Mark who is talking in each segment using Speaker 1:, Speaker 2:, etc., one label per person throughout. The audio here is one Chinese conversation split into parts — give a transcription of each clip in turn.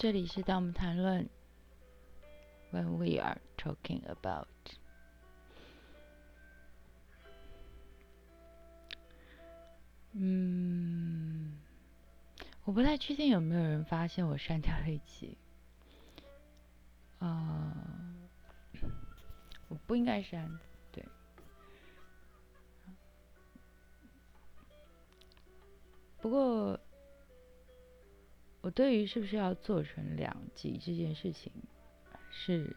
Speaker 1: 这里是当我们谈论，When we are talking about，嗯，我不太确定有没有人发现我删掉了一集，啊，我不应该删，对，不过。我对于是不是要做成两集这件事情，是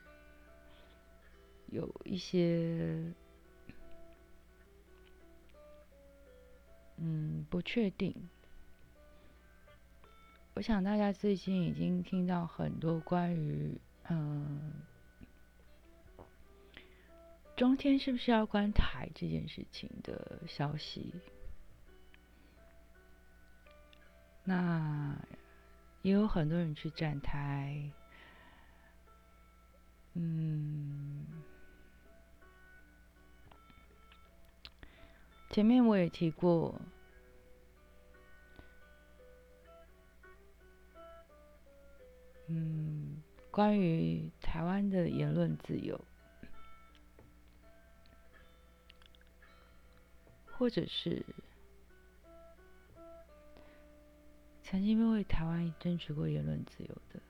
Speaker 1: 有一些嗯不确定。我想大家最近已经听到很多关于嗯中天是不是要关台这件事情的消息，那。也有很多人去站台，嗯，前面我也提过，嗯，关于台湾的言论自由，或者是。曾经为台湾争取过言论自由的，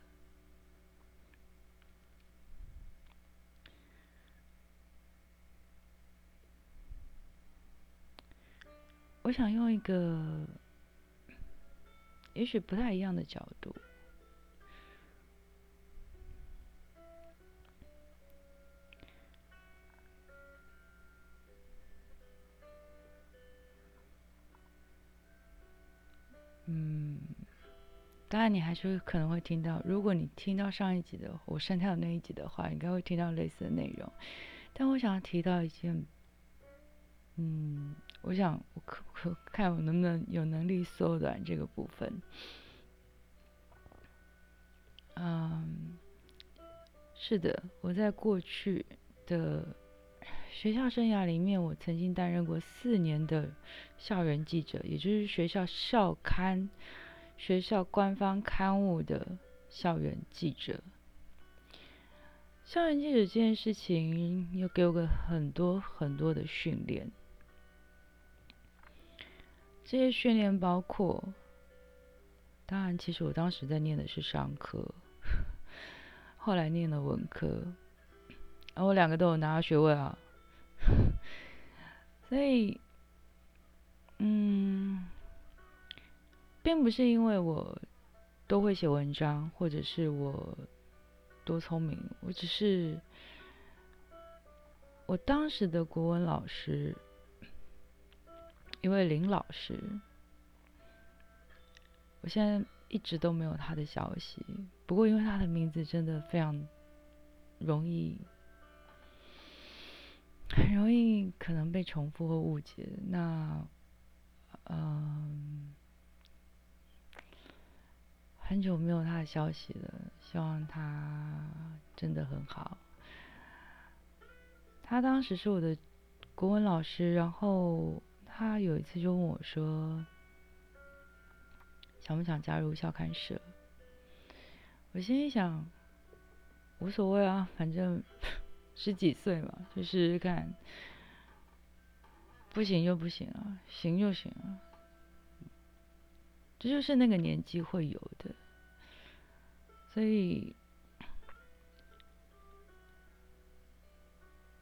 Speaker 1: 我想用一个也许不太一样的角度。当然你还是可能会听到，如果你听到上一集的我删掉那一集的话，应该会听到类似的内容。但我想要提到一件，嗯，我想我可不可看我能不能有能力缩短这个部分。嗯，是的，我在过去的。学校生涯里面，我曾经担任过四年的校园记者，也就是学校校刊、学校官方刊物的校园记者。校园记者这件事情，又给我个很多很多的训练。这些训练包括，当然，其实我当时在念的是商科，后来念了文科，啊，我两个都有拿到学位啊。所以，嗯，并不是因为我都会写文章，或者是我多聪明，我只是我当时的国文老师，一位林老师，我现在一直都没有他的消息。不过，因为他的名字真的非常容易。很容易可能被重复或误解。那，嗯，很久没有他的消息了。希望他真的很好。他当时是我的国文老师，然后他有一次就问我说：“想不想加入校刊社？”我心里想，无所谓啊，反正。十几岁嘛，就试试看，不行就不行啊，行就行啊，这就是那个年纪会有的，所以，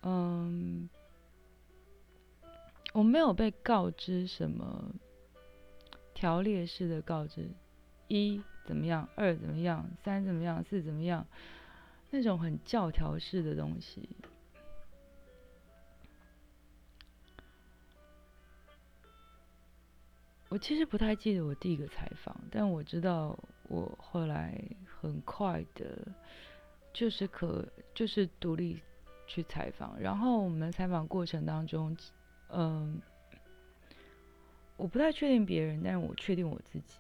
Speaker 1: 嗯，我没有被告知什么条列式的告知，一怎么样，二怎么样，三怎么样，四怎么样。那种很教条式的东西，我其实不太记得我第一个采访，但我知道我后来很快的，就是可就是独立去采访，然后我们采访过程当中，嗯，我不太确定别人，但是我确定我自己。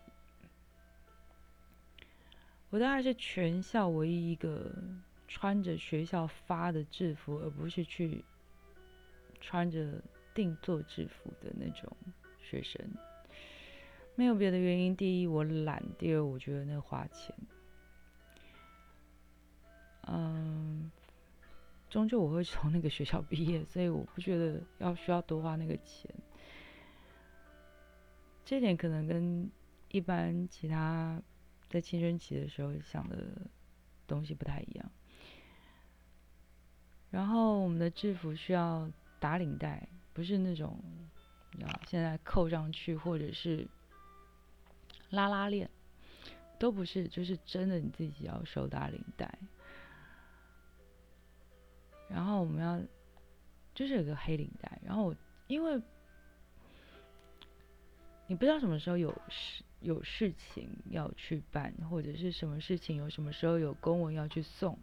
Speaker 1: 我大概是全校唯一一个穿着学校发的制服，而不是去穿着定做制服的那种学生。没有别的原因，第一我懒，第二我觉得那花钱。嗯，终究我会从那个学校毕业，所以我不觉得要需要多花那个钱。这点可能跟一般其他在青春期的时候想的东西不太一样。然后我们的制服需要打领带，不是那种，啊，现在扣上去或者是拉拉链，都不是，就是真的你自己要手打领带。然后我们要就是有个黑领带，然后因为你不知道什么时候有事有事情要去办，或者是什么事情有什么时候有公文要去送。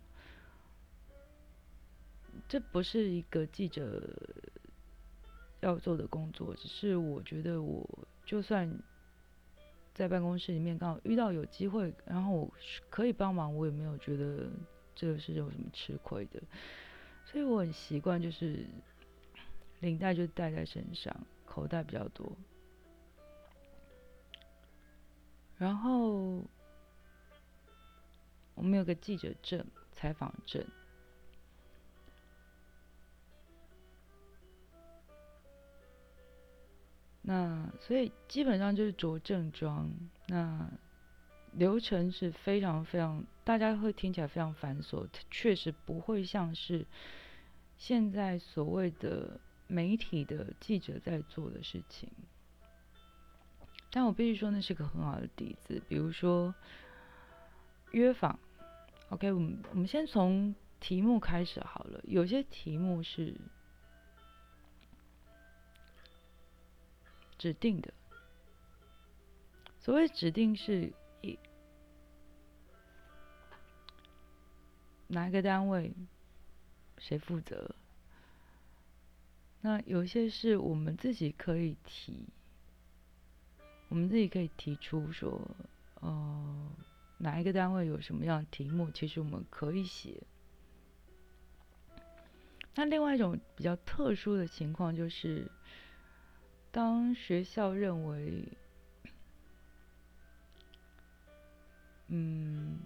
Speaker 1: 这不是一个记者要做的工作，只是我觉得，我就算在办公室里面刚好遇到有机会，然后我可以帮忙，我也没有觉得这个是有什么吃亏的，所以我很习惯，就是领带就带在身上，口袋比较多，然后我们有个记者证、采访证。那所以基本上就是着正装，那流程是非常非常，大家会听起来非常繁琐，确实不会像是现在所谓的媒体的记者在做的事情。但我必须说，那是个很好的底子。比如说约访，OK，我们我们先从题目开始好了，有些题目是。指定的，所谓指定是一哪一个单位谁负责？那有些是我们自己可以提，我们自己可以提出说，呃，哪一个单位有什么样的题目，其实我们可以写。那另外一种比较特殊的情况就是。当学校认为，嗯，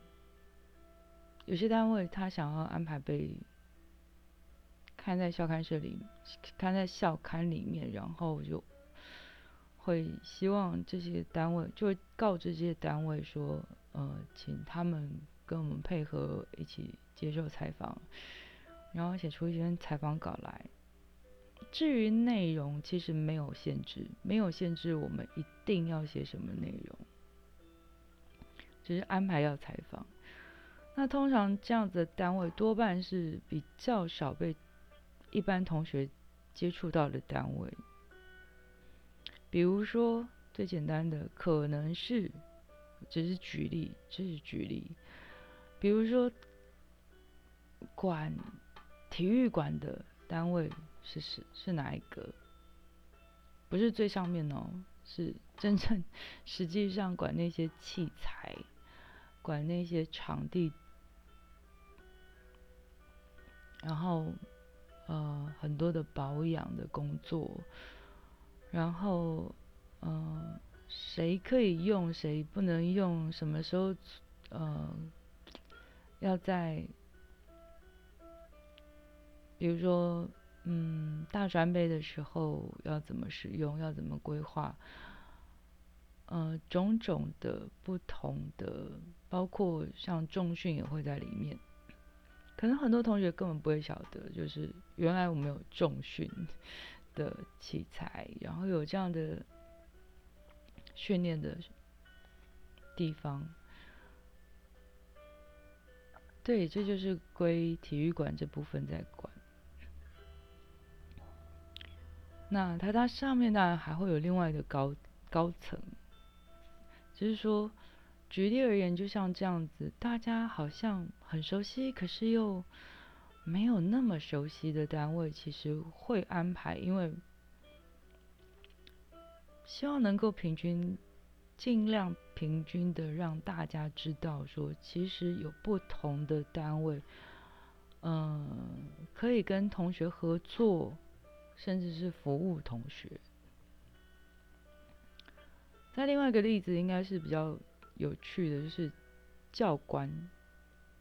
Speaker 1: 有些单位他想要安排被看在校刊社里，看在校刊里面，然后就会希望这些单位就会告知这些单位说，呃，请他们跟我们配合一起接受采访，然后写出一篇采访稿来。至于内容，其实没有限制，没有限制我们一定要写什么内容，只是安排要采访。那通常这样子的单位多半是比较少被一般同学接触到的单位，比如说最简单的可能是，只是举例，只是举例，比如说管体育馆的单位。是是是哪一个？不是最上面哦，是真正实际上管那些器材，管那些场地，然后呃很多的保养的工作，然后呃谁可以用谁不能用，什么时候呃要在，比如说。嗯，大专杯的时候要怎么使用，要怎么规划？呃，种种的不同的，包括像重训也会在里面。可能很多同学根本不会晓得，就是原来我们有重训的器材，然后有这样的训练的地方。对，这就是归体育馆这部分在管。那它它上面当然还会有另外一个高高层，只是说，举例而言，就像这样子，大家好像很熟悉，可是又没有那么熟悉的单位，其实会安排，因为希望能够平均，尽量平均的让大家知道，说其实有不同的单位，嗯，可以跟同学合作。甚至是服务同学。再另外一个例子，应该是比较有趣的，就是教官。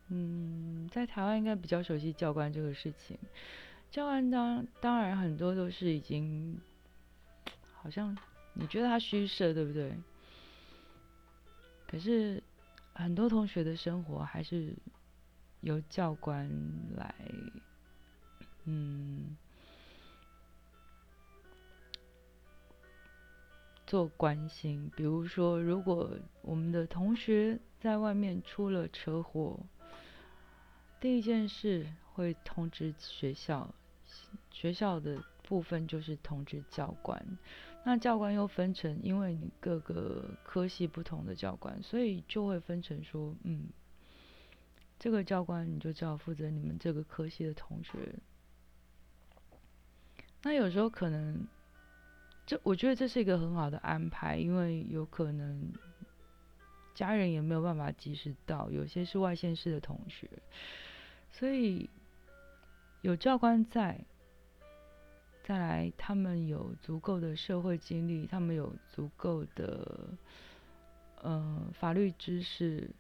Speaker 1: 嗯，在台湾应该比较熟悉教官这个事情。教官当当然很多都是已经，好像你觉得他虚设，对不对？可是很多同学的生活还是由教官来，嗯，做关心。比如说，如果我们的同学在外面出了车祸，第一件事会通知学校，学校的部分就是通知教官。那教官又分成，因为你各个科系不同的教官，所以就会分成说，嗯，这个教官你就只好负责你们这个科系的同学。那有时候可能，这我觉得这是一个很好的安排，因为有可能家人也没有办法及时到，有些是外县市的同学，所以有教官在。再来，他们有足够的社会经历，他们有足够的呃法律知识，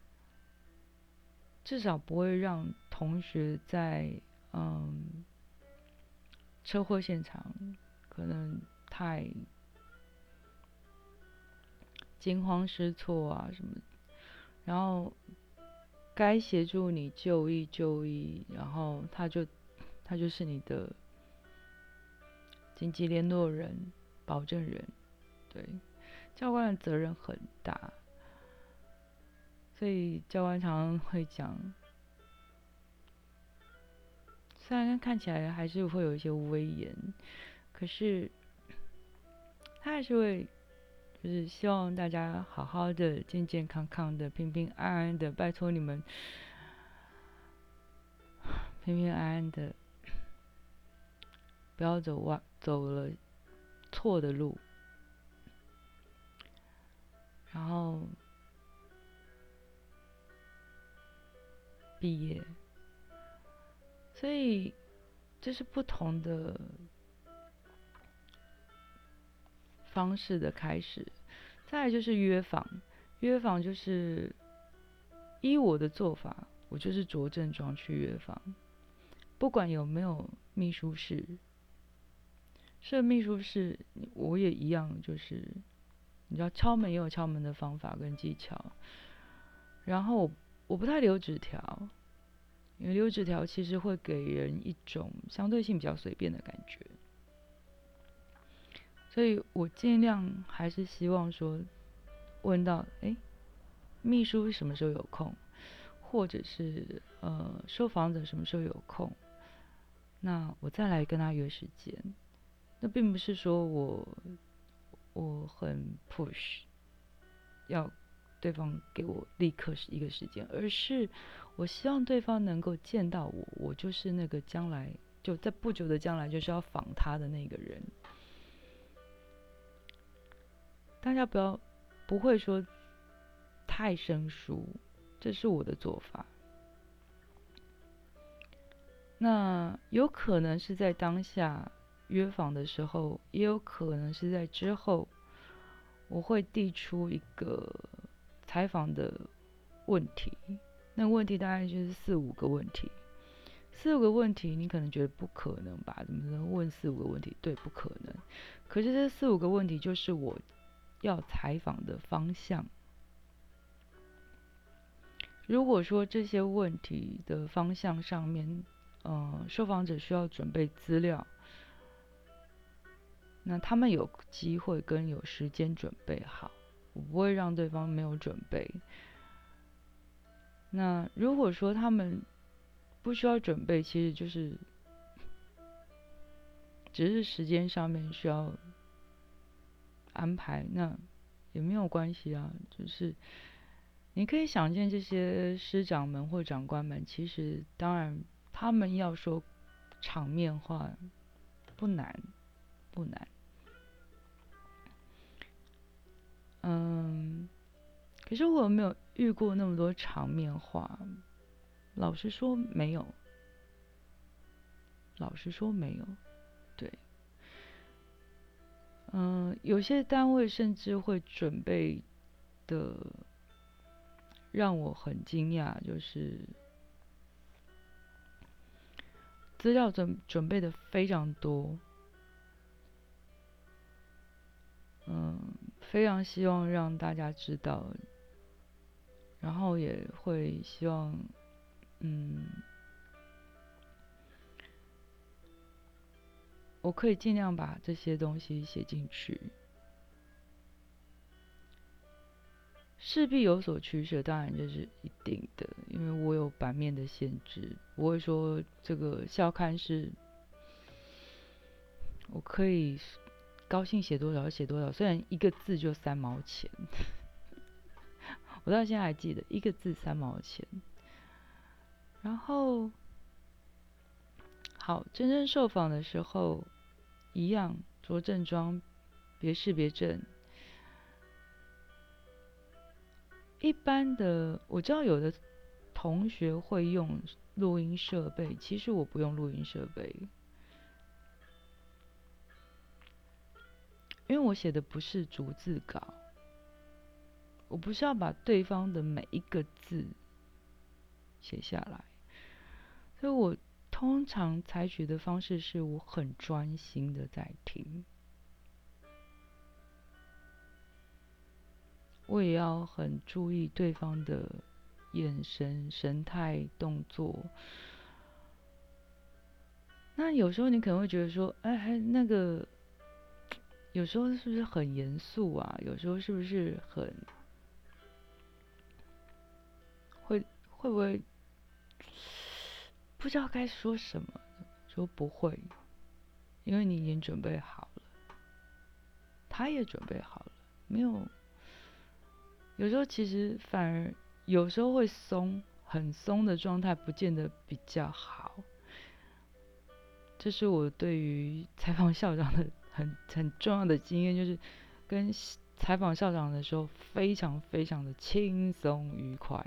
Speaker 1: 至少不会让同学在嗯车祸现场可能太惊慌失措啊什么，然后该协助你就医就医，然后他就他就是你的。紧急联络人、保证人，对教官的责任很大，所以教官常常会讲，虽然看起来还是会有一些威严，可是他还是会，就是希望大家好好的、健健康康的、平平安安的，拜托你们平平安安的。不要走歪，走了错的路，然后毕业，所以这是不同的方式的开始。再来就是约访，约访就是依我的做法，我就是着正装去约访，不管有没有秘书室。设秘书室，我也一样，就是你知道敲门也有敲门的方法跟技巧。然后我不太留纸条，因为留纸条其实会给人一种相对性比较随便的感觉。所以我尽量还是希望说，问到哎，秘书什么时候有空，或者是呃收房子什么时候有空，那我再来跟他约时间。那并不是说我我很 push，要对方给我立刻一个时间，而是我希望对方能够见到我，我就是那个将来就在不久的将来就是要访他的那个人。大家不要不会说太生疏，这是我的做法。那有可能是在当下。约访的时候，也有可能是在之后，我会递出一个采访的问题。那问题大概就是四五个问题，四五个问题，你可能觉得不可能吧？怎么能问四五个问题？对，不可能。可是这四五个问题就是我要采访的方向。如果说这些问题的方向上面，嗯，受访者需要准备资料。那他们有机会跟有时间准备好，我不会让对方没有准备。那如果说他们不需要准备，其实就是只是时间上面需要安排，那也没有关系啊。就是你可以想见，这些师长们或长官们，其实当然他们要说场面话不难。不难，嗯，可是我没有遇过那么多场面话，老实说没有，老实说没有，嗯有些单位甚至会准备的让我很惊讶就是资料准准备的非常多嗯非常希望让大家知道然后也会希望嗯我可以尽量把这些东西写进去。势必有所取舍，当然这是一定的，因为我有版面的限制，不会说这个校刊是，我可以高兴写多少写多少，虽然一个字就三毛钱，我到现在还记得一个字三毛钱。然后，好，真正受访的时候，一样着正装，别试别正。一般的，我知道有的同学会用录音设备，其实我不用录音设备，因为我写的不是逐字稿，我不是要把对方的每一个字写下来，所以我通常采取的方式是我很专心的在听。我也要很注意对方的眼神、神态、动作。那有时候你可能会觉得说，哎，那个有时候是不是很严肃啊？有时候是不是很会会不会不知道该说什么？说不会，因为你已经准备好了，他也准备好了，没有。有时候其实反而有时候会松，很松的状态不见得比较好。这是我对于采访校长的很很重要的经验，就是跟采访校长的时候非常非常的轻松愉快。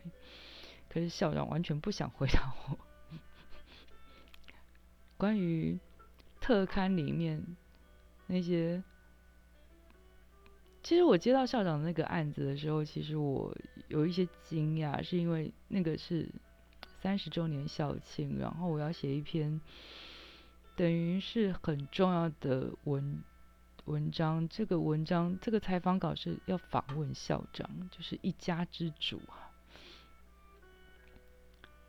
Speaker 1: 可是校长完全不想回答我关于特刊里面那些。其实我接到校长那个案子的时候，其实我有一些惊讶，是因为那个是三十周年校庆，然后我要写一篇等于是很重要的文文章。这个文章这个采访稿是要访问校长，就是一家之主啊。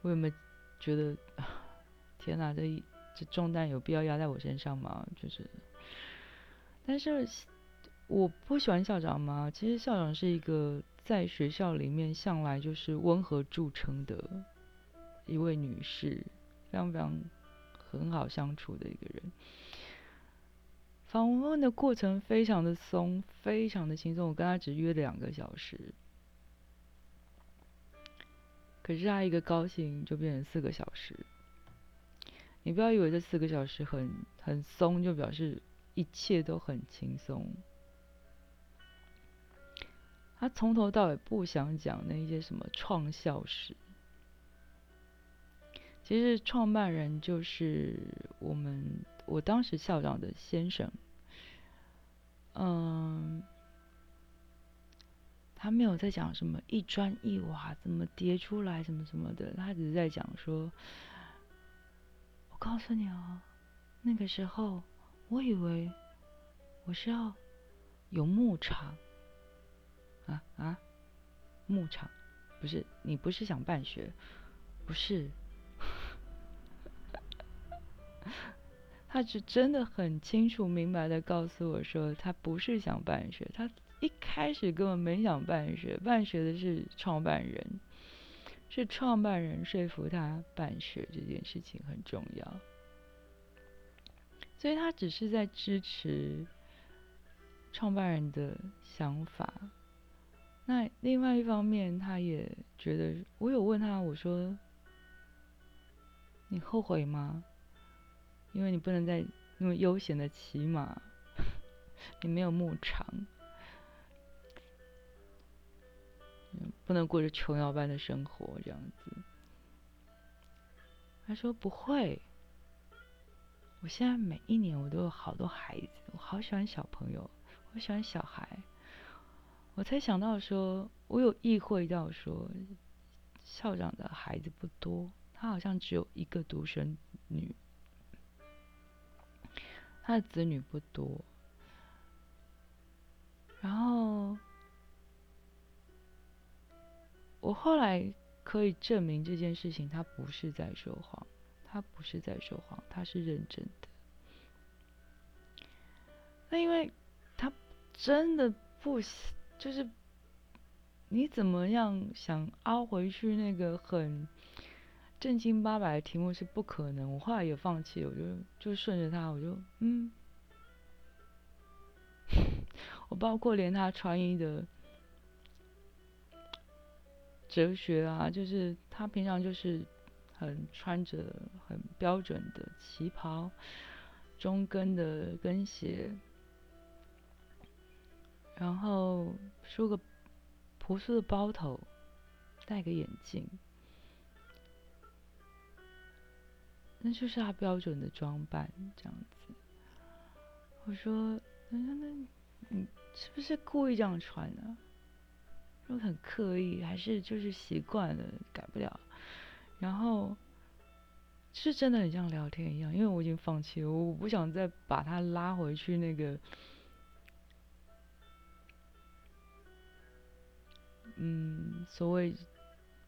Speaker 1: 我有没有觉得天哪，这一这重担有必要压在我身上吗？就是，但是。我不喜欢校长吗？其实校长是一个在学校里面向来就是温和著称的一位女士，非常非常很好相处的一个人。访问的过程非常的松，非常的轻松。我跟他只约两个小时，可是他一个高兴就变成四个小时。你不要以为这四个小时很很松，就表示一切都很轻松。他从头到尾不想讲那些什么创校史。其实创办人就是我们我当时校长的先生，嗯，他没有在讲什么一砖一瓦怎么叠出来什么什么的，他只是在讲说，我告诉你哦，那个时候我以为我是要有牧场。啊啊！牧场不是你不是想办学，不是，他是真的很清楚明白的告诉我说，他不是想办学，他一开始根本没想办学，办学的是创办人，是创办人说服他办学这件事情很重要，所以他只是在支持创办人的想法。那另外一方面，他也觉得，我有问他，我说：“你后悔吗？因为你不能再那么悠闲的骑马，你没有牧场，不能过着琼瑶般的生活这样子。”他说：“不会，我现在每一年我都有好多孩子，我好喜欢小朋友，我喜欢小孩。”我才想到说，我有意会到说，校长的孩子不多，他好像只有一个独生女。他的子女不多，然后我后来可以证明这件事情，他不是在说谎，他不是在说谎，他是认真的。那因为他真的不就是。你怎么样想凹回去那个很正经八百的题目是不可能。我后来也放弃了，我就就顺着他，我就嗯，我包括连他穿衣的哲学啊，就是他平常就是很穿着很标准的旗袍，中跟的跟鞋，然后梳个。朴素的包头，戴个眼镜，那就是他标准的装扮，这样子。我说：“那那你是不是故意这样穿的？说很刻意，还是就是习惯了，改不了？然后是真的很像聊天一样，因为我已经放弃了，我不想再把他拉回去那个。”嗯，所谓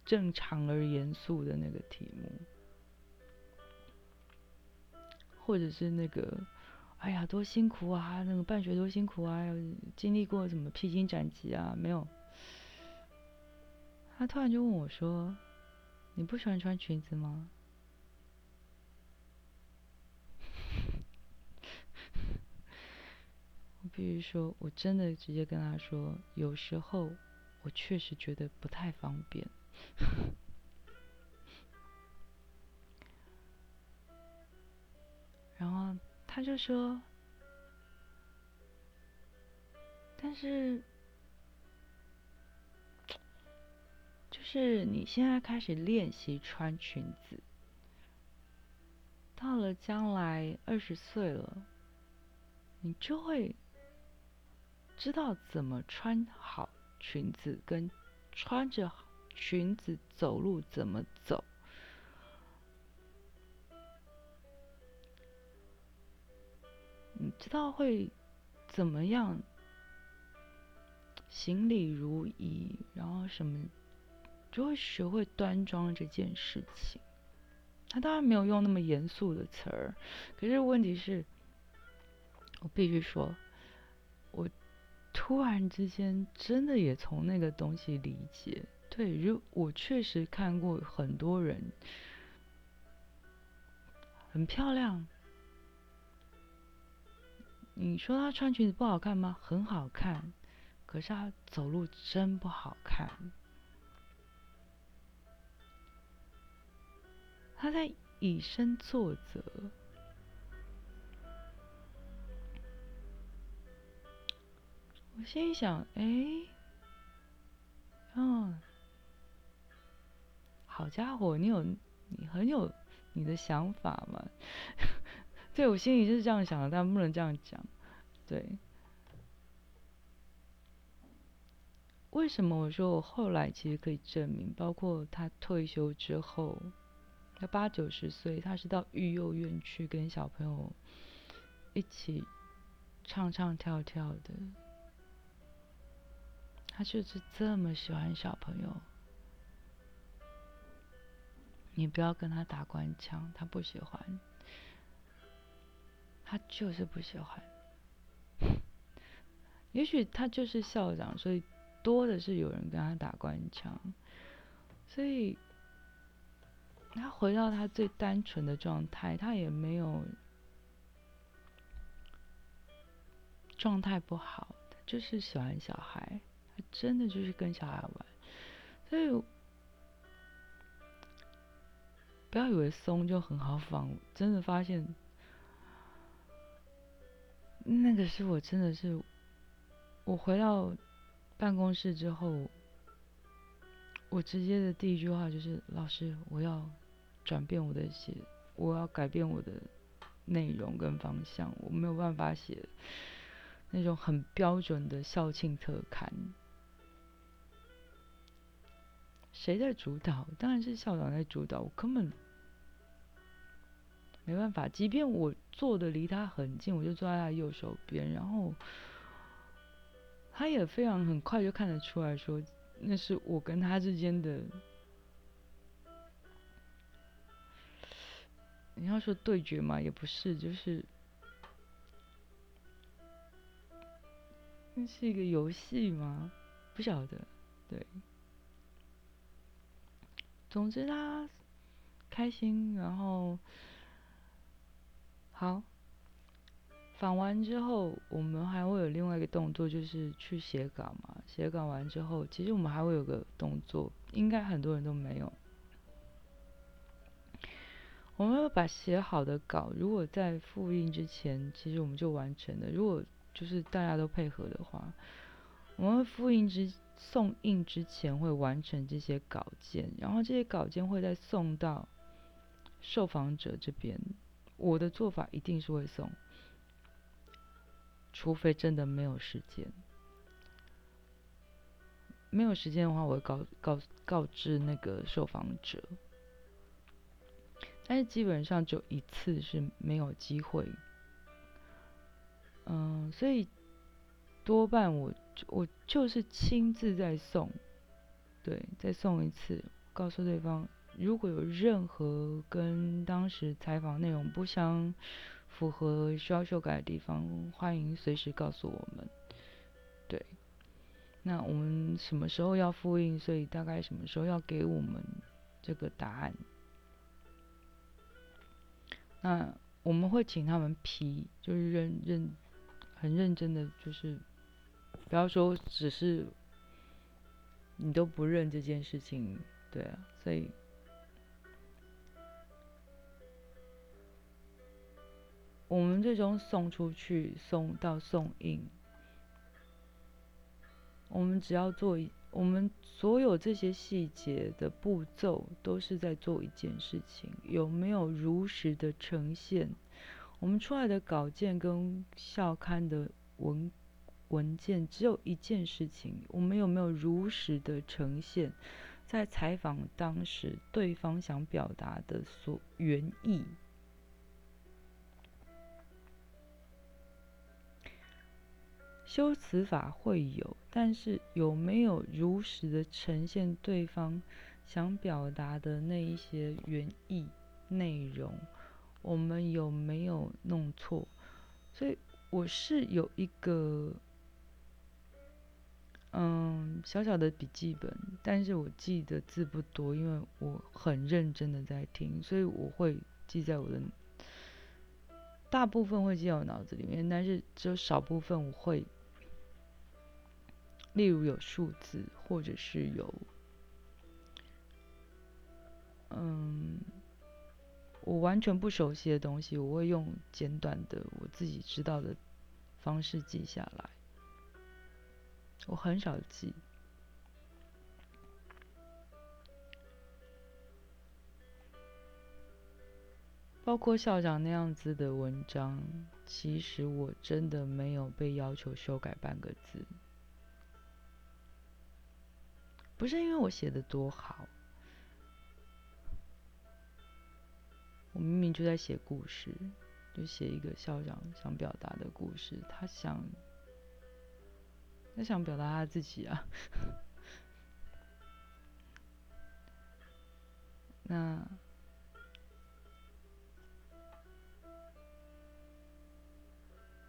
Speaker 1: 正常而严肃的那个题目，或者是那个，哎呀，多辛苦啊！那个办学多辛苦啊！经历过什么披荆斩棘啊？没有。他突然就问我说：“你不喜欢穿裙子吗？” 我必须说，我真的直接跟他说，有时候。我确实觉得不太方便，然后他就说：“但是，是你现在开始练习穿裙子，到了将来二十岁了，你就会知道怎么穿好。”裙子跟穿着裙子走路怎么走？你知道会怎么样？行礼如仪，然后什么就会学会端庄这件事情。他当然没有用那么严肃的词儿，可是问题是，我必须说，我。突然之间，真的也从那个东西理解，对，如我确实看过很多人很漂亮。你说她穿裙子不好看吗？很好看，可是她走路真不好看。他在以身作则。我心里想，哎，嗯，好家伙，你有你很有你的想法嘛？对我心里就是这样想的，但不能这样讲。对，为什么我说我后来其实可以证明，包括他退休之后，他八九十岁，他是到育幼院去跟小朋友一起唱唱跳跳的。他就是这么喜欢小朋友，你不要跟他打官腔，他不喜欢，他就是不喜欢。也许他就是校长，所以多的是有人跟他打官腔，所以他回到他最单纯的状态，他也没有状态不好，他就是喜欢小孩。他真的就是跟小孩玩，所以不要以为松就很好仿，真的发现那个是我真的是，我回到办公室之后，我直接的第一句话就是：老师，我要转变我的写，我要改变我的内容跟方向，我没有办法写那种很标准的校庆特刊。谁在主导？当然是校长在主导。我根本没办法，即便我坐的离他很近，我就坐在他右手边，然后他也非常很快就看得出来说，那是我跟他之间的，你要说对决嘛，也不是，就是那是一个游戏吗？不晓得，对。总之他开心，然后好访完之后，我们还会有另外一个动作，就是去写稿嘛。写稿完之后，其实我们还会有个动作，应该很多人都没有。我们要把写好的稿，如果在复印之前，其实我们就完成了。如果就是大家都配合的话，我们复印之。送印之前会完成这些稿件，然后这些稿件会再送到受访者这边。我的做法一定是会送，除非真的没有时间。没有时间的话，我会告告告知那个受访者。但是基本上就一次是没有机会。嗯，所以多半我。我就是亲自在送，对，再送一次，告诉对方，如果有任何跟当时采访内容不相符合、需要修改的地方，欢迎随时告诉我们。对，那我们什么时候要复印？所以大概什么时候要给我们这个答案？那我们会请他们批，就是认认很认真的，就是。不要说只是你都不认这件事情，对啊，所以我们最终送出去，送到送印，我们只要做一，我们所有这些细节的步骤都是在做一件事情，有没有如实的呈现？我们出来的稿件跟校刊的文。文件只有一件事情，我们有没有如实的呈现，在采访当时对方想表达的所原意？修辞法会有，但是有没有如实的呈现对方想表达的那一些原意内容？我们有没有弄错？所以我是有一个。嗯，小小的笔记本，但是我记的字不多，因为我很认真的在听，所以我会记在我的大部分会记在我脑子里面，但是只有少部分我会，例如有数字，或者是有，嗯，我完全不熟悉的东西，我会用简短的我自己知道的方式记下来。我很少记，包括校长那样子的文章，其实我真的没有被要求修改半个字。不是因为我写的多好，我明明就在写故事，就写一个校长想表达的故事，他想。他想表达他自己啊，那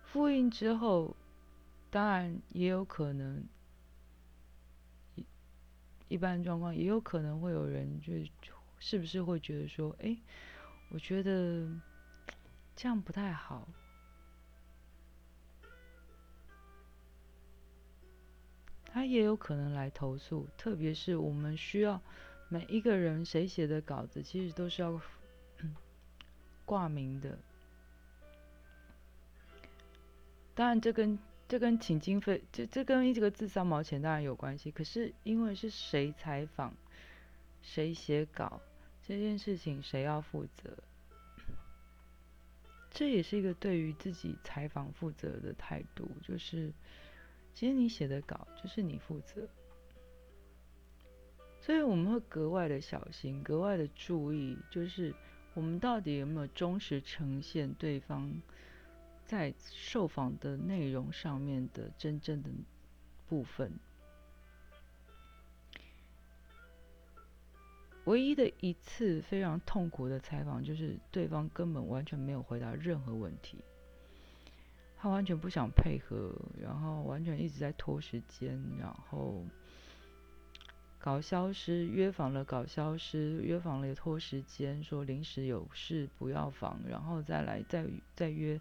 Speaker 1: 复印之后，当然也有可能，一般状况也有可能会有人就是不是会觉得说，哎，我觉得这样不太好。他也有可能来投诉，特别是我们需要每一个人谁写的稿子，其实都是要挂名的。当然，这跟这跟请经费，这这跟这个字三毛钱当然有关系。可是因为是谁采访，谁写稿这件事情，谁要负责？这也是一个对于自己采访负责的态度，就是。其实你写的稿就是你负责，所以我们会格外的小心，格外的注意，就是我们到底有没有忠实呈现对方在受访的内容上面的真正的部分？唯一的一次非常痛苦的采访，就是对方根本完全没有回答任何问题，他完全不想配合，然后完全一直在拖时间，然后搞消失，约访了搞消失，约访了拖时间，说临时有事不要访，然后再来再再约，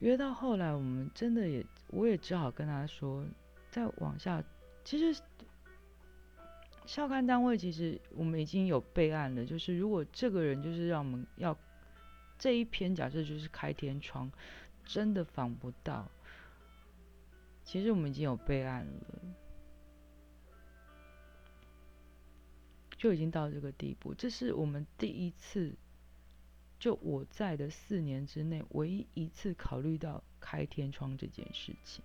Speaker 1: 约到后来我们真的也，我也只好跟他说，再往下，其实。校刊单位其实我们已经有备案了，就是如果这个人就是让我们要这一篇假设就是开天窗，真的防不到，其实我们已经有备案了，就已经到这个地步。这是我们第一次，就我在的四年之内唯一一次考虑到开天窗这件事情。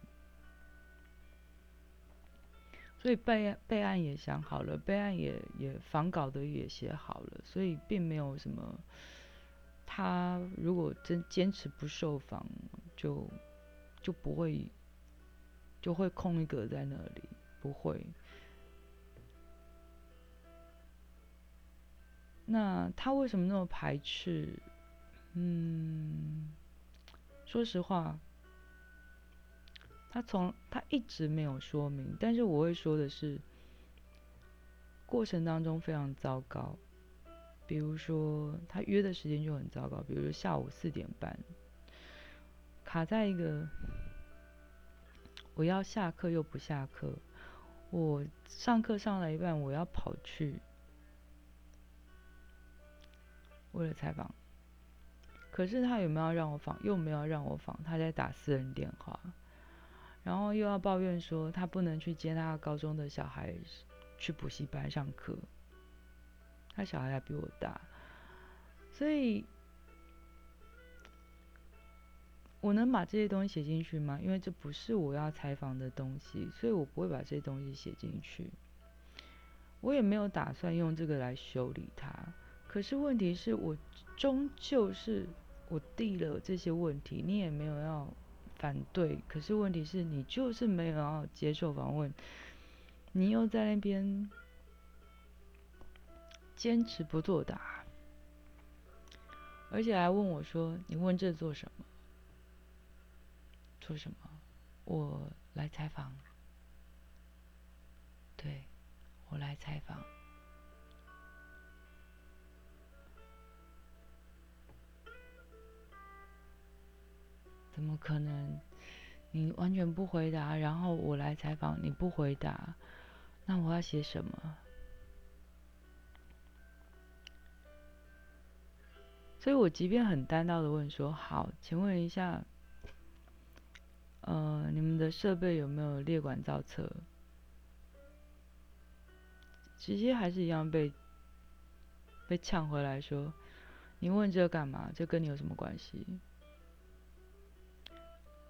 Speaker 1: 所以备案备案也想好了，备案也也仿稿的也写好了，所以并没有什么。他如果真坚持不受访，就就不会就会空一格在那里，不会。那他为什么那么排斥？嗯，说实话。他从他一直没有说明，但是我会说的是，过程当中非常糟糕。比如说他约的时间就很糟糕，比如说下午四点半，卡在一个我要下课又不下课，我上课上了一半我要跑去为了采访，可是他有没有让我访，又没有让我访，他在打私人电话。然后又要抱怨说他不能去接他高中的小孩去补习班上课，他小孩还比我大，所以我能把这些东西写进去吗？因为这不是我要采访的东西，所以我不会把这些东西写进去。我也没有打算用这个来修理他。可是问题是我终究是我递了这些问题，你也没有要。反对，可是问题是你就是没有要接受访问，你又在那边坚持不作答，而且还问我说：“你问这做什么？做什么？我来采访，对我来采访。”怎么可能？你完全不回答，然后我来采访，你不回答，那我要写什么？所以我即便很单刀的问说：“好，请问一下，呃，你们的设备有没有列管造册？”直接还是一样被被呛回来说：“你问这干嘛？这跟你有什么关系？”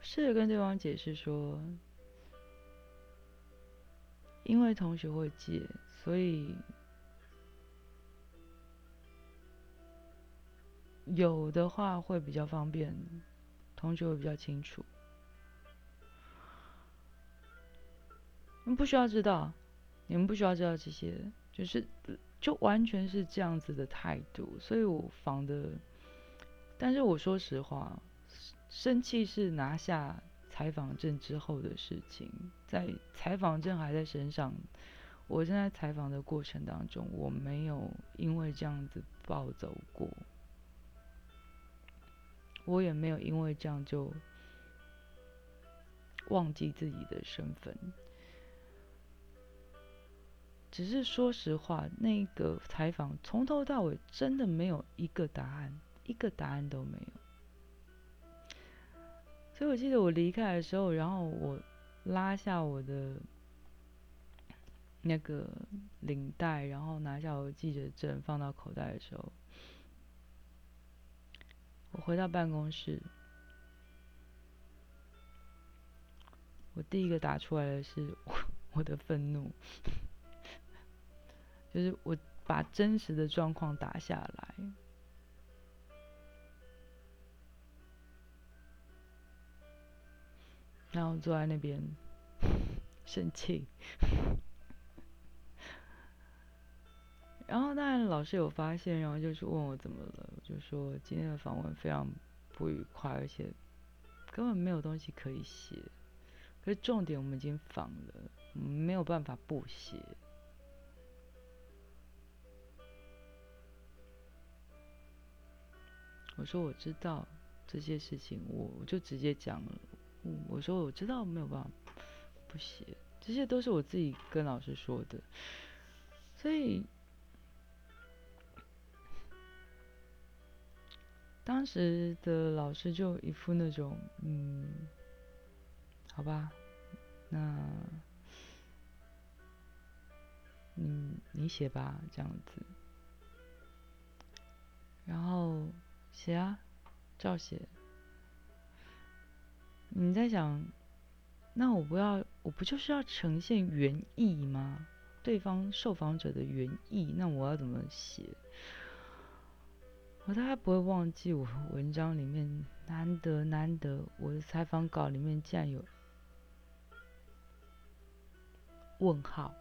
Speaker 1: 试着跟对方解释说，因为同学会借，所以有的话会比较方便，同学会比较清楚。你们不需要知道，你们不需要知道这些，就是就完全是这样子的态度。所以我防的，但是我说实话。生气是拿下采访证之后的事情，在采访证还在身上，我正在采访的过程当中，我没有因为这样子暴走过，我也没有因为这样就忘记自己的身份，只是说实话，那个采访从头到尾真的没有一个答案，一个答案都没有。所以我记得我离开的时候，然后我拉下我的那个领带，然后拿下我记者证放到口袋的时候，我回到办公室，我第一个打出来的是我的愤怒，就是我把真实的状况打下来，然后坐在那边生气。然后当然老师有发现，然后就是问我怎么了，我就说今天的访问非常不愉快，而且根本没有东西可以写。可是重点我们已经访了，没有办法不写。我说我知道这些事情，我我就直接讲了。嗯，我说我知道没有办法不写，这些都是我自己跟老师说的。所以当时的老师就一副那种，嗯，好吧，那，嗯，你写吧，这样子。然后。写啊，照写。你在想，那我不要，我不就是要呈现原意吗？对方受访者的原意，那我要怎么写？我大概不会忘记，我文章里面难得难得，我的采访稿里面竟然有问号，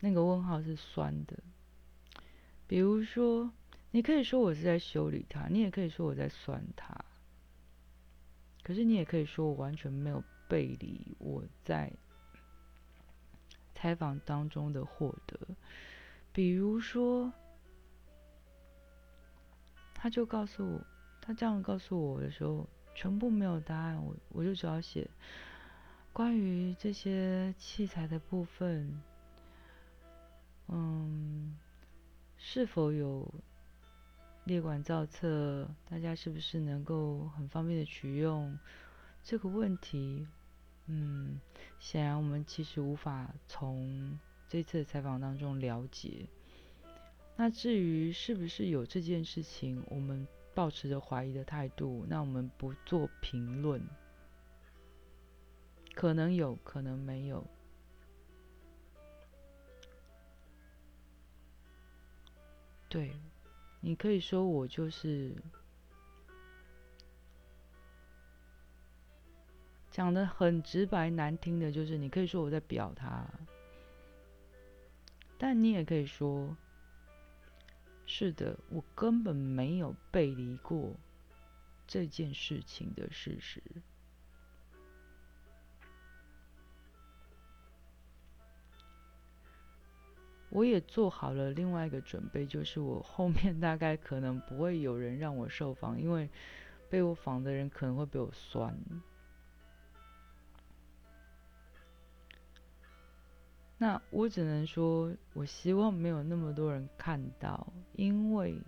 Speaker 1: 那个问号是酸的。比如说，你可以说我是在修理他，你也可以说我在酸他。可是你也可以说我完全没有背离我在采访当中的获得。比如说，他就告诉我，他这样告诉我的时候，全部没有答案，我我就只要写关于这些器材的部分，嗯。是否有列管造册？大家是不是能够很方便的取用？这个问题，嗯，显然我们其实无法从这次采访当中了解。那至于是不是有这件事情，我们保持着怀疑的态度，那我们不做评论。可能有可能没有。对，你可以说我就是讲的很直白难听的，就是你可以说我在表他，但你也可以说，是的，我根本没有背离过这件事情的事实。我也做好了另外一个准备，就是我后面大概可能不会有人让我受访，因为被我访的人可能会被我酸。那我只能说，我希望没有那么多人看到，因为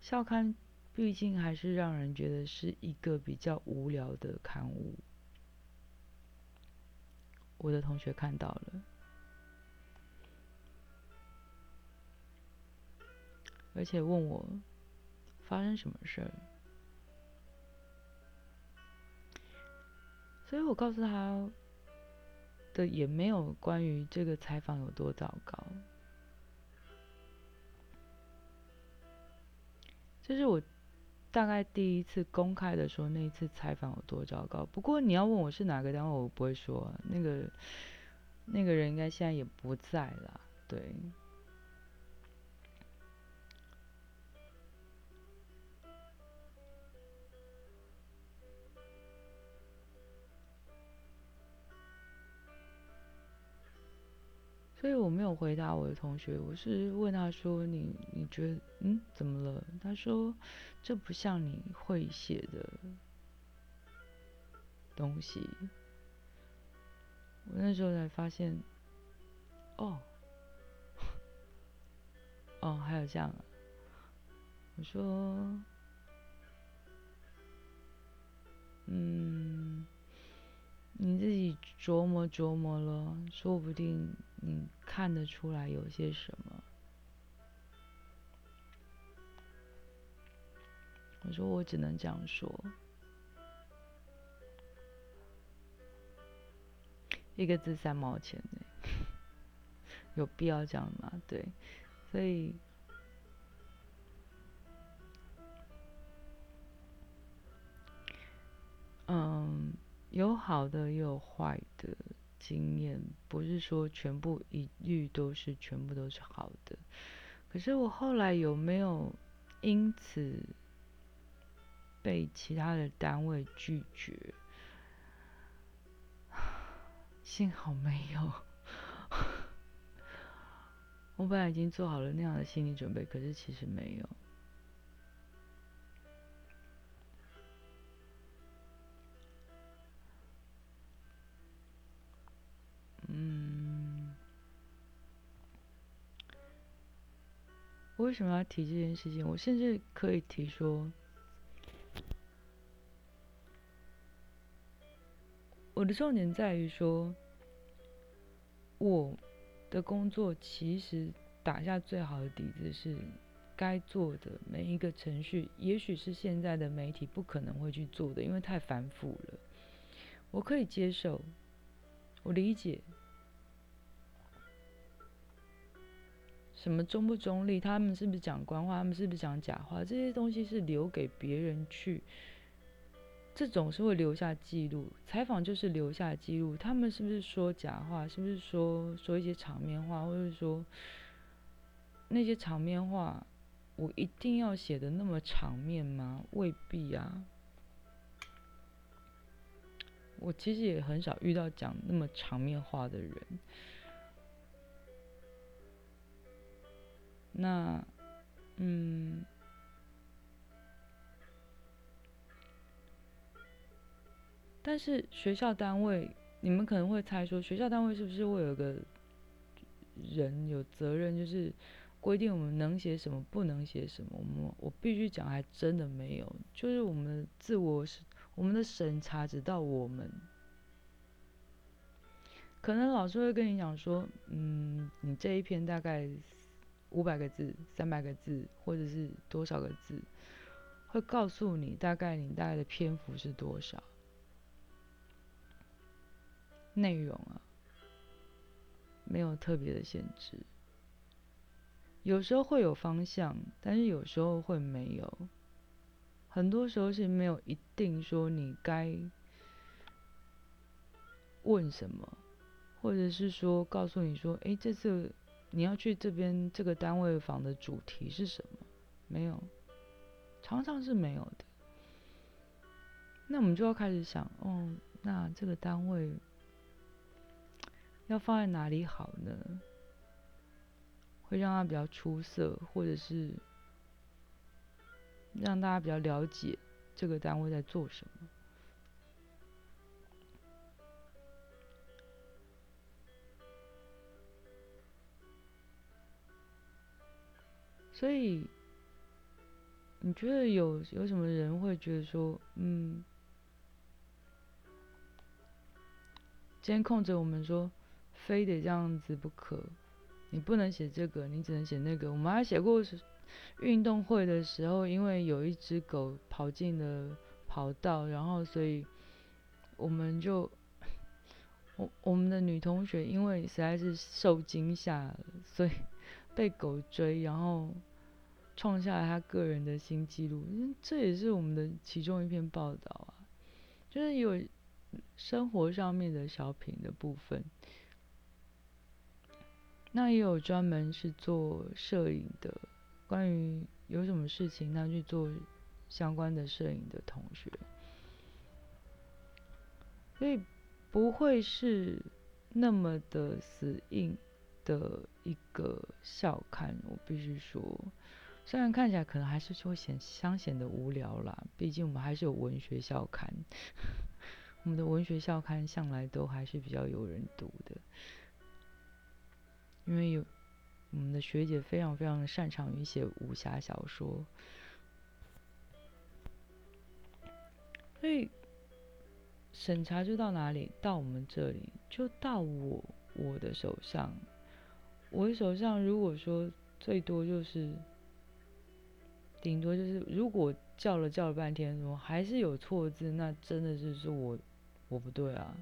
Speaker 1: 校刊毕竟还是让人觉得是一个比较无聊的刊物。我的同学看到了。而且问我发生什么事儿，所以我告诉他的也没有关于这个采访有多糟糕，这是我大概第一次公开的说那一次采访有多糟糕。不过你要问我是哪个单位，我不会说，那个那个人应该现在也不在了，对。所以我没有回答我的同学，我是问他说：“你你觉得嗯怎么了？”他说：“这不像你会写的东西。”我那时候才发现，哦，哦还有这样，我说，嗯。你自己琢磨琢磨了，说不定你看得出来有些什么。我说我只能这样说。一个字，三毛钱。有必要这样吗？对。所以。嗯。有好的也有坏的经验，不是说全部一律都是全部都是好的。可是我后来有没有因此被其他的单位拒绝？幸好没有。我本来已经做好了那样的心理准备，可是其实没有。嗯，我为什么要提这件事情？我甚至可以提说，我的重点在于说，我。的工作其实打下最好的底子是该做的每一个程序，也许是现在的媒体不可能会去做的，因为太繁复了。我可以接受，我理解，什么中不中立，他们是不是讲官话，他们是不是讲假话，这些东西是留给别人去。这种是会留下记录，采访就是留下记录。他们是不是说假话？是不是说说一些场面话，或者说那些场面话，我一定要写的那么场面吗？未必啊。我其实也很少遇到讲那么场面话的人。那，嗯。但是学校单位，你们可能会猜说，学校单位是不是会有个人有责任，就是规定我们能写什么，不能写什么？我们我必须讲，还真的没有，就是我们自我是，我们的审查只到我们。可能老师会跟你讲说，嗯，你这一篇大概五百个字、三百个字，或者是多少个字，会告诉你大概你大概的篇幅是多少。内容啊，没有特别的限制，有时候会有方向，但是有时候会没有，很多时候是没有一定说你该问什么，或者是说告诉你说，哎，这次你要去这边这个单位访的主题是什么？没有，常常是没有的。那我们就要开始想，哦，那这个单位。要放在哪里好呢？会让它比较出色，或者是让大家比较了解这个单位在做什么。所以，你觉得有有什么人会觉得说，嗯，监控着我们说？非得这样子不可，你不能写这个，你只能写那个。我们还写过运动会的时候，因为有一只狗跑进了跑道，然后所以我们就我我们的女同学因为实在是受惊吓，所以 被狗追，然后创下了她个人的新纪录。这也是我们的其中一篇报道啊，就是有生活上面的小品的部分。那也有专门是做摄影的，关于有什么事情，那去做相关的摄影的同学，所以不会是那么的死硬的一个校刊。我必须说，虽然看起来可能还是会显相显得无聊啦，毕竟我们还是有文学校刊，我们的文学校刊向来都还是比较有人读的。因为有我们的学姐非常非常擅长于写武侠小说，所以审查就到哪里？到我们这里，就到我我的手上。我的手上，如果说最多就是，顶多就是，如果叫了叫了半天，我还是有错字，那真的就是我我不对啊。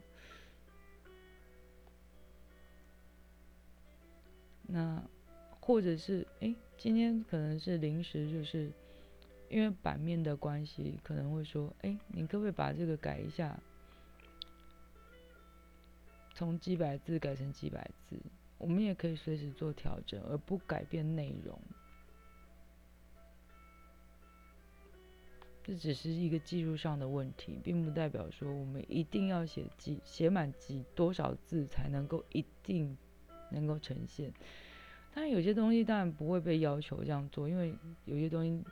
Speaker 1: 那，或者是哎，今天可能是临时，就是因为版面的关系，可能会说，哎，你可不可以把这个改一下？从几百字改成几百字，我们也可以随时做调整，而不改变内容。这只是一个技术上的问题，并不代表说我们一定要写几写满几多少字才能够一定能够呈现。但有些东西当然不会被要求这样做，因为有些东西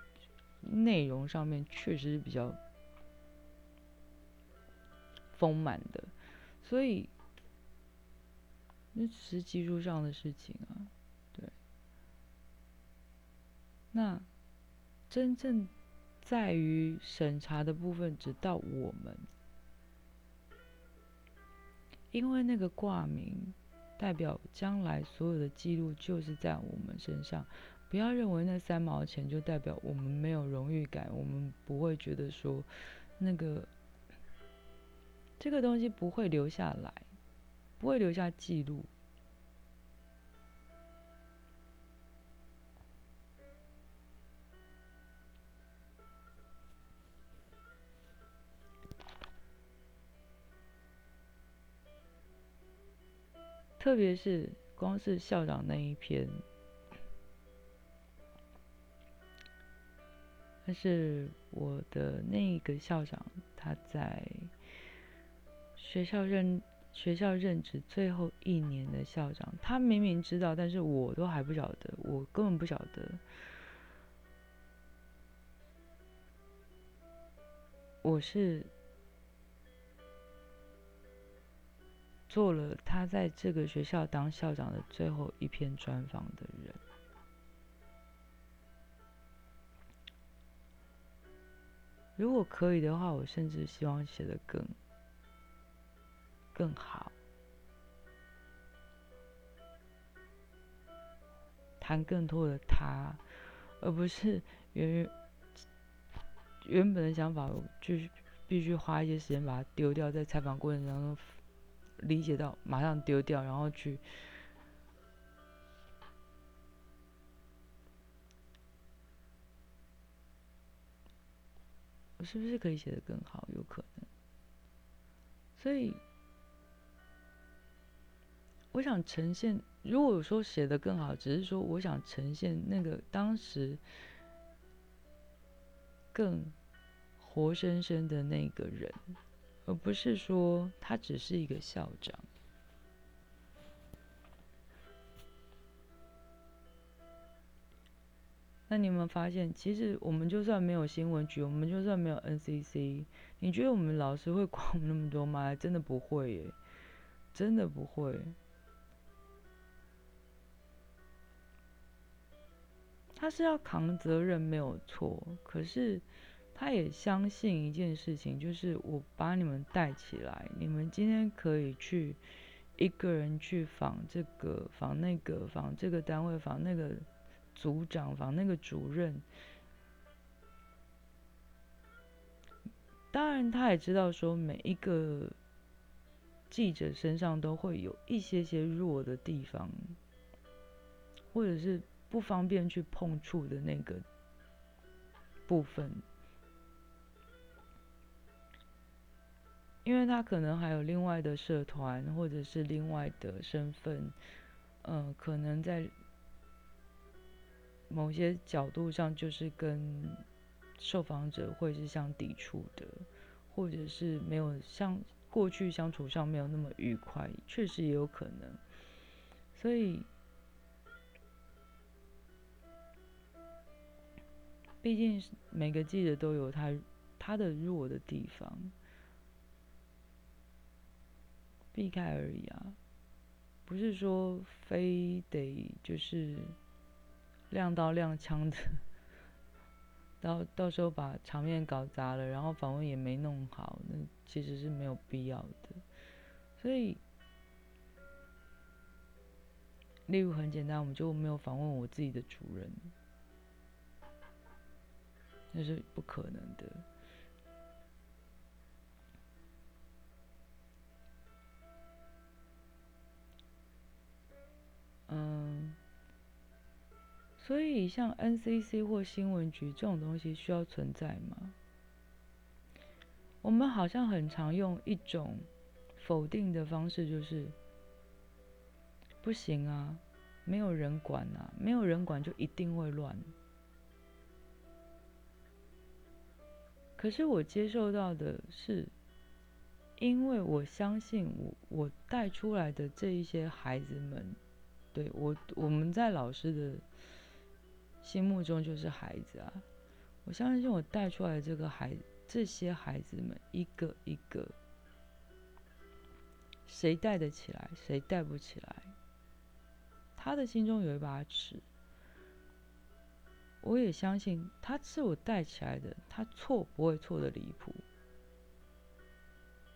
Speaker 1: 内容上面确实是比较丰满的，所以那是技术上的事情啊。对，那真正。在于审查的部分，只到我们，因为那个挂名代表将来所有的记录就是在我们身上。不要认为那三毛钱就代表我们没有荣誉感，我们不会觉得说那个这个东西不会留下来，不会留下记录。特别是光是校长那一篇，但是我的那个校长，他在学校任学校任职最后一年的校长，他明明知道，但是我都还不晓得，我根本不晓得，我是。做了他在这个学校当校长的最后一篇专访的人，如果可以的话，我甚至希望写的更更好，谈更多的他，而不是原原本的想法，就是必须花一些时间把它丢掉，在采访过程当中。理解到，马上丢掉，然后去。我是不是可以写的更好？有可能。所以，我想呈现，如果说写的更好，只是说我想呈现那个当时更活生生的那个人。而不是说他只是一个校长。那你有没有发现，其实我们就算没有新闻局，我们就算没有 NCC，你觉得我们老师会管我们那么多吗？真的不会耶，真的不会。他是要扛责任没有错，可是。他也相信一件事情，就是我把你们带起来，你们今天可以去一个人去访这个、访那个、访这个单位、访那个组长、访那个主任。当然，他也知道说每一个记者身上都会有一些些弱的地方，或者是不方便去碰触的那个部分。因为他可能还有另外的社团，或者是另外的身份，嗯，可能在某些角度上就是跟受访者会是相抵触的，或者是没有像过去相处上没有那么愉快，确实也有可能。所以，毕竟每个记者都有他他的弱的地方。避开而已啊，不是说非得就是亮刀亮枪的，到到时候把场面搞砸了，然后访问也没弄好，那其实是没有必要的。所以，例如很简单，我们就没有访问我自己的主人，那是不可能的。嗯，所以像 NCC 或新闻局这种东西需要存在吗？我们好像很常用一种否定的方式就是不行啊，没有人管啊，没有人管就一定会乱。可是我接受到的是，因为我相信我我带出来的这一些孩子们，对我我们在老师的心目中就是孩子啊。我相信我带出来的这个孩这些孩子们一个一个，谁带得起来，谁带不起来，他的心中有一把尺。我也相信他是我带起来的，他错不会错的离谱。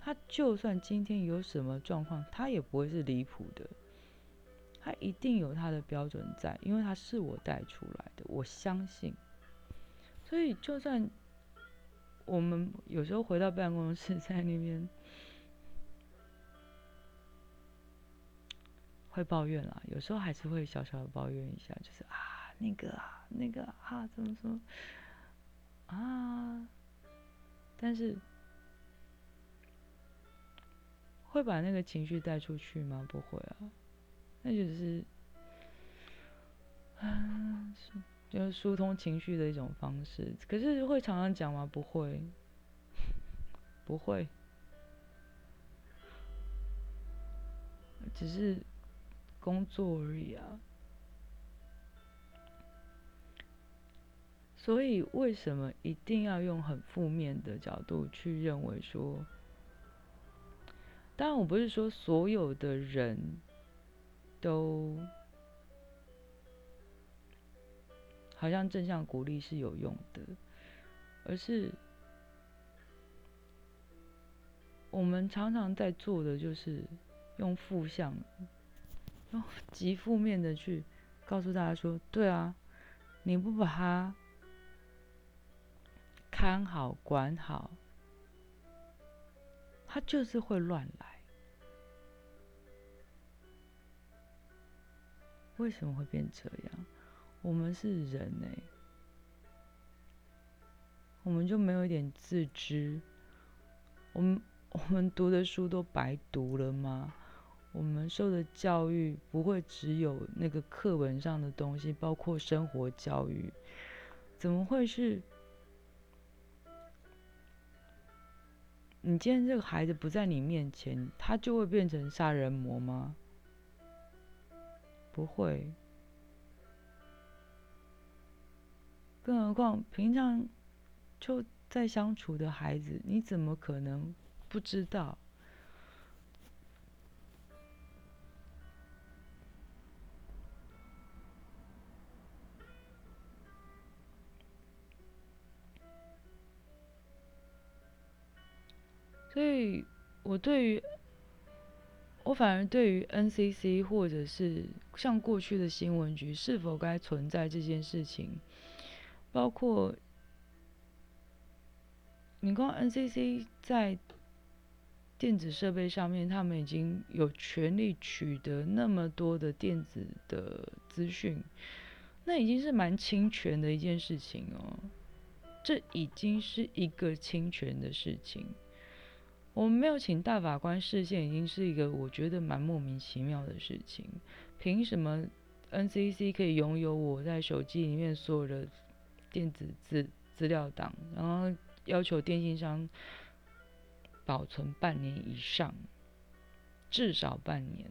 Speaker 1: 他就算今天有什么状况，他也不会是离谱的。他一定有他的标准在，因为他是我带出来的，我相信。所以就算我们有时候回到办公室，在那边会抱怨啦，有时候还是会小小的抱怨一下，就是啊，那个啊。那个啊，怎么说啊？但是会把那个情绪带出去吗？不会啊，那就是，啊，就是疏通情绪的一种方式。可是会常常讲吗？不会，不会，只是工作而已啊。所以，为什么一定要用很负面的角度去认为说？当然，我不是说所有的人都好像正向鼓励是有用的，而是我们常常在做的就是用负向、用极负面的去告诉大家说：“对啊，你不把它。”看好，管好，他就是会乱来。为什么会变这样？我们是人哎，我们就没有一点自知？我们我们读的书都白读了吗？我们受的教育不会只有那个课文上的东西，包括生活教育，怎么会是？你今天这个孩子不在你面前，他就会变成杀人魔吗？不会。更何况平常就在相处的孩子，你怎么可能不知道？所以，我对于，我反而对于 NCC 或者是像过去的新闻局是否该存在这件事情，包括你光 NCC 在电子设备上面，他们已经有权利取得那么多的电子的资讯，那已经是蛮侵权的一件事情哦。这已经是一个侵权的事情。我们没有请大法官视线，已经是一个我觉得蛮莫名其妙的事情。凭什么 NCC 可以拥有我在手机里面所有的电子资资料档，然后要求电信商保存半年以上，至少半年？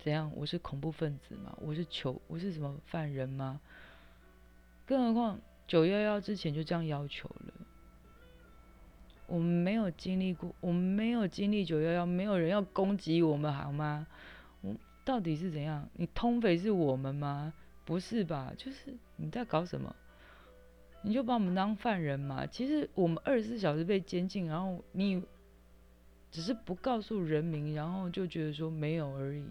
Speaker 1: 怎样？我是恐怖分子吗？我是囚？我是什么犯人吗？更何况九幺幺之前就这样要求了。我们没有经历过，我们没有经历九幺幺，没有人要攻击我们，好吗？我到底是怎样？你通匪是我们吗？不是吧？就是你在搞什么？你就把我们当犯人嘛？其实我们二十四小时被监禁，然后你只是不告诉人民，然后就觉得说没有而已。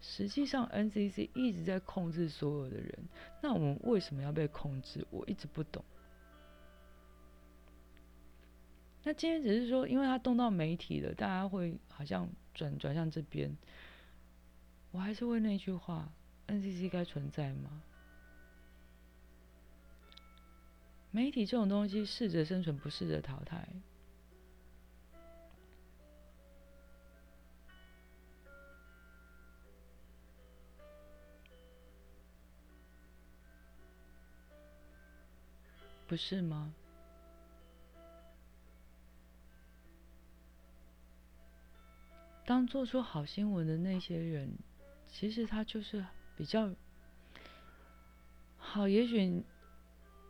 Speaker 1: 实际上，NCC 一直在控制所有的人，那我们为什么要被控制？我一直不懂。那今天只是说因为他动到媒体了大家会好像转转向这边我还是问那句话 ncc 该存在吗？媒体这种东西适者生存不适者淘汰。不是吗？当做出好新闻的那些人，其实他就是比较好。也许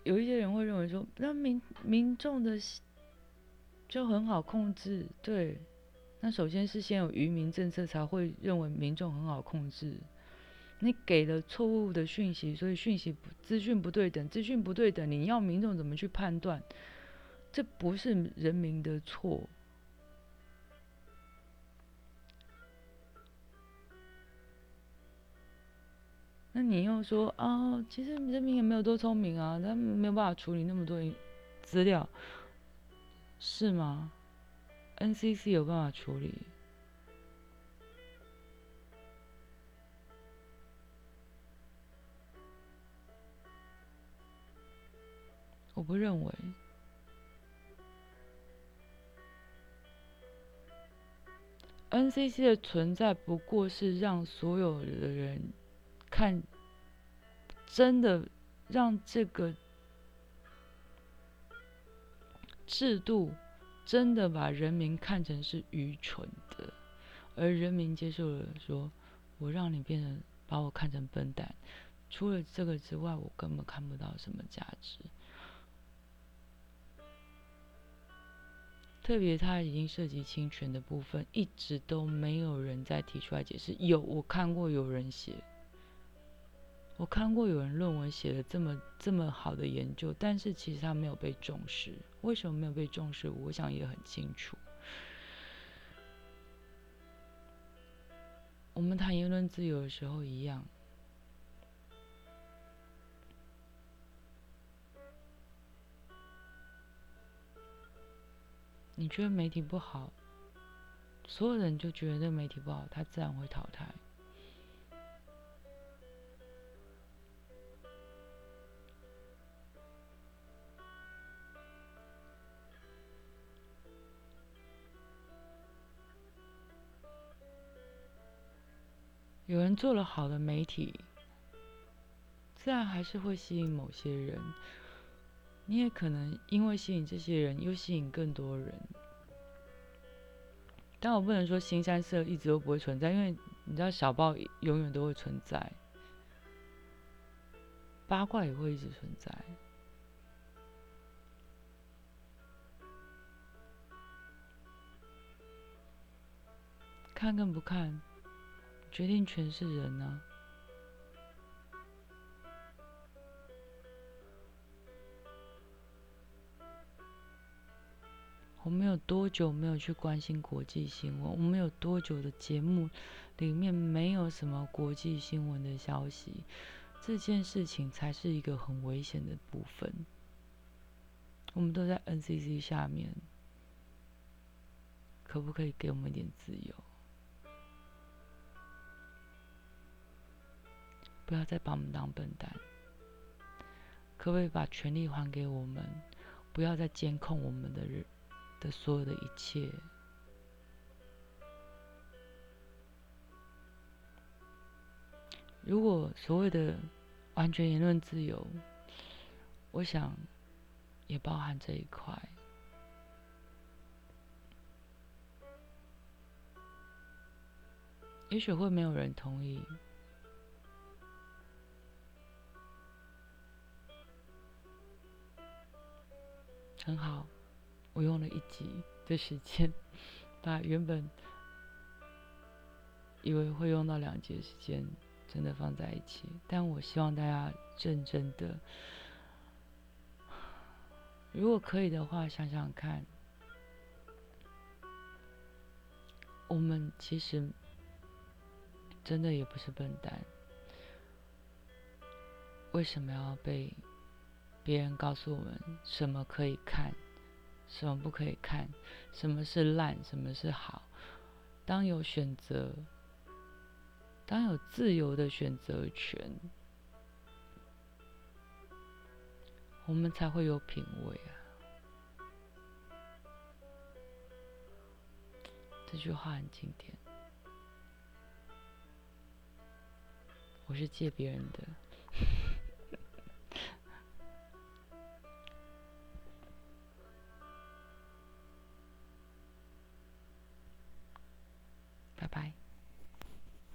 Speaker 1: 有一些人会认为说，那民民众的就很好控制，对。那首先是先有愚民政策，才会认为民众很好控制。你给了错误的讯息，所以讯息资讯不对等，资讯不对等，你要民众怎么去判断？这不是人民的错。那你又说啊，其实人民也没有多聪明啊，他没有办法处理那么多资料，是吗？NCC 有办法处理？我不认为。NCC 的存在不过是让所有的人。看，真的让这个制度真的把人民看成是愚蠢的，而人民接受了，说我让你变成把我看成笨蛋，除了这个之外，我根本看不到什么价值。特别他已经涉及侵权的部分，一直都没有人再提出来解释。有我看过有人写。我看过有人论文写了这么这么好的研究，但是其实他没有被重视。为什么没有被重视？我想也很清楚。我们谈言论自由的时候一样，你觉得媒体不好，所有人就觉得媒体不好，他自然会淘汰。有人做了好的媒体，自然还是会吸引某些人。你也可能因为吸引这些人，又吸引更多人。但我不能说新三色一直都不会存在，因为你知道小报永远都会存在，八卦也会一直存在。看跟不看。决定权是人呢。我们有多久没有去关心国际新闻？我们有多久的节目里面没有什么国际新闻的消息？这件事情才是一个很危险的部分。我们都在 NCC 下面，可不可以给我们一点自由？不要再把我们当笨蛋，可不可以把权力还给我们？不要再监控我们的人的所有的一切。如果所谓的完全言论自由，我想也包含这一块，也许会没有人同意。很好，我用了一集的时间，把原本以为会用到两节时间，真的放在一起。但我希望大家认真的，如果可以的话，想想看，我们其实真的也不是笨蛋，为什么要被？别人告诉我们什么可以看，什么不可以看，什么是烂，什么是好。当有选择，当有自由的选择权，我们才会有品味啊！这句话很经典，我是借别人的。